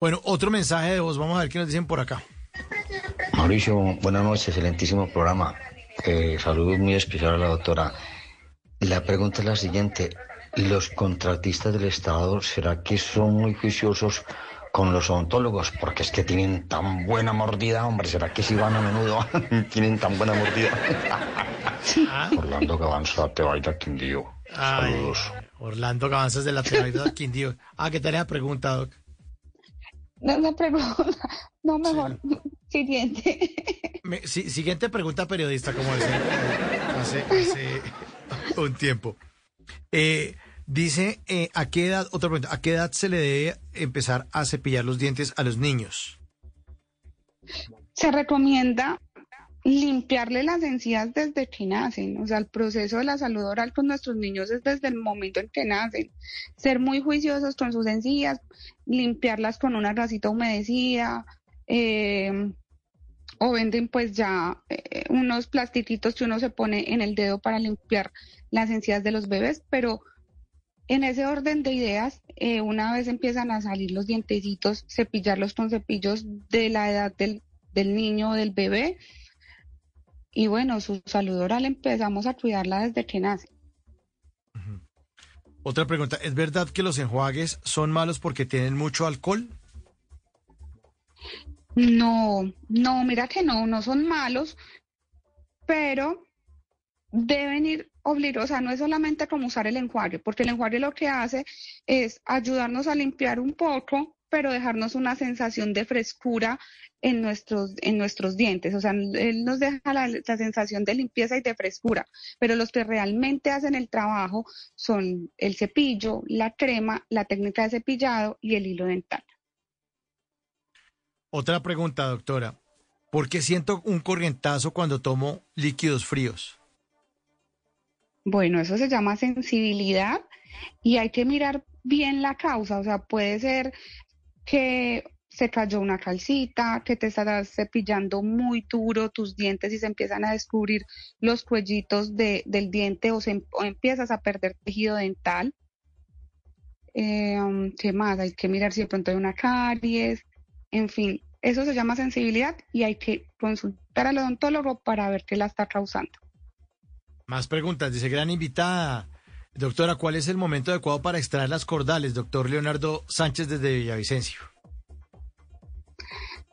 Bueno, otro mensaje de voz, vamos a ver qué nos dicen por acá. Mauricio, buenas noches, excelentísimo programa. Eh, saludos muy especial a la doctora. La pregunta es la siguiente. ¿Los contratistas del Estado será que son muy juiciosos con los odontólogos? Porque es que tienen tan buena mordida, hombre. ¿Será que si van a menudo tienen tan buena mordida? Orlando Gavanza, te baila Quindío. Saludos. Orlando Gavanzas de la Tebaida Quindío. Ah, ¿qué tal la pregunta, Doc? No, no pregunta. No, mejor. Siguiente. siguiente pregunta periodista, como decía hace, hace un tiempo. Eh, dice, eh, ¿a qué edad, otra pregunta, ¿a qué edad se le debe empezar a cepillar los dientes a los niños? Se recomienda limpiarle las encías desde que nacen, o sea, el proceso de la salud oral con nuestros niños es desde el momento en que nacen, ser muy juiciosos con sus encías, limpiarlas con una grasita humedecida, eh, o venden pues ya eh, unos plastiquitos que uno se pone en el dedo para limpiar las encías de los bebés, pero en ese orden de ideas, eh, una vez empiezan a salir los dientecitos, cepillarlos con cepillos de la edad del, del niño o del bebé, y bueno, su salud oral empezamos a cuidarla desde que nace. Otra pregunta, ¿es verdad que los enjuagues son malos porque tienen mucho alcohol? No, no, mira que no, no son malos, pero deben ir obligados, o sea, no es solamente como usar el enjuague, porque el enjuague lo que hace es ayudarnos a limpiar un poco, pero dejarnos una sensación de frescura en nuestros, en nuestros dientes. O sea, él nos deja la, la, sensación de limpieza y de frescura, pero los que realmente hacen el trabajo son el cepillo, la crema, la técnica de cepillado y el hilo dental. Otra pregunta, doctora. ¿Por qué siento un corrientazo cuando tomo líquidos fríos? Bueno, eso se llama sensibilidad y hay que mirar bien la causa. O sea, puede ser que se cayó una calcita, que te estás cepillando muy duro tus dientes y se empiezan a descubrir los cuellitos del diente o, se, empiezas a perder tejido dental. Eh, ¿Qué más? Hay que mirar si de pronto hay una caries, en fin, eso se llama sensibilidad y hay que consultar al odontólogo para ver qué la está causando. Más preguntas, dice gran invitada. Doctora, ¿cuál es el momento adecuado para extraer las cordales? Doctor Leonardo Sánchez desde Villavicencio.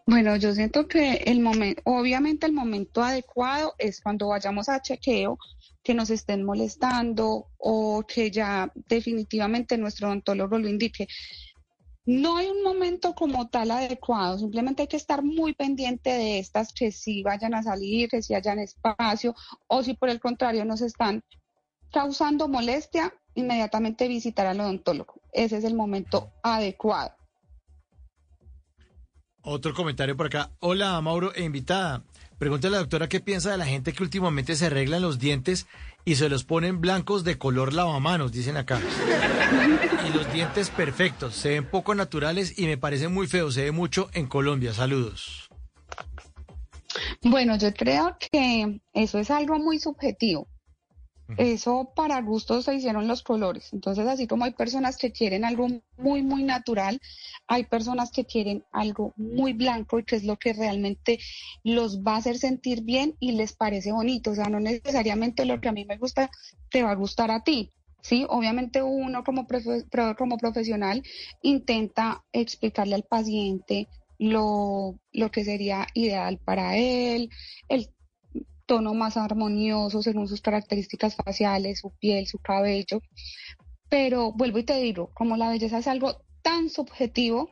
Bueno, yo siento que el momento, obviamente el momento adecuado es cuando vayamos a chequeo, que nos estén molestando o que ya definitivamente nuestro odontólogo lo indique. No hay un momento como tal adecuado, simplemente hay que estar muy pendiente de estas que sí vayan a salir, que sí hayan espacio, o si por el contrario nos están causando molestia, inmediatamente visitar al odontólogo. Ese es el momento adecuado. Otro comentario por acá. Hola, Mauro e invitada. Pregúntale a la doctora qué piensa de la gente que últimamente se arreglan los dientes y se los ponen blancos de color lavamanos, dicen acá. Y los dientes perfectos, se ven poco naturales y me parecen muy feos, se ve mucho en Colombia. Saludos. Bueno, yo creo que eso es algo muy subjetivo. Eso para gustos se hicieron los colores. Entonces, así como hay personas que quieren algo muy, muy natural, hay personas que quieren algo muy blanco y que es lo que realmente los va a hacer sentir bien y les parece bonito. O sea, no necesariamente lo que a mí me gusta te va a gustar a ti. Sí, obviamente uno como, como profesional intenta explicarle al paciente lo, lo que sería ideal para él, el tono más armonioso según sus características faciales, su piel, su cabello. Pero vuelvo y te digo, como la belleza es algo tan subjetivo,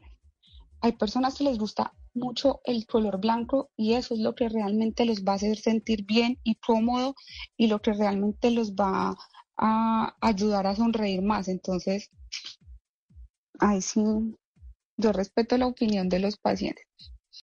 hay personas que les gusta mucho el color blanco y eso es lo que realmente los va a hacer sentir bien y cómodo y lo que realmente los va a ayudar a sonreír más. Entonces, ahí sí, yo respeto la opinión de los pacientes.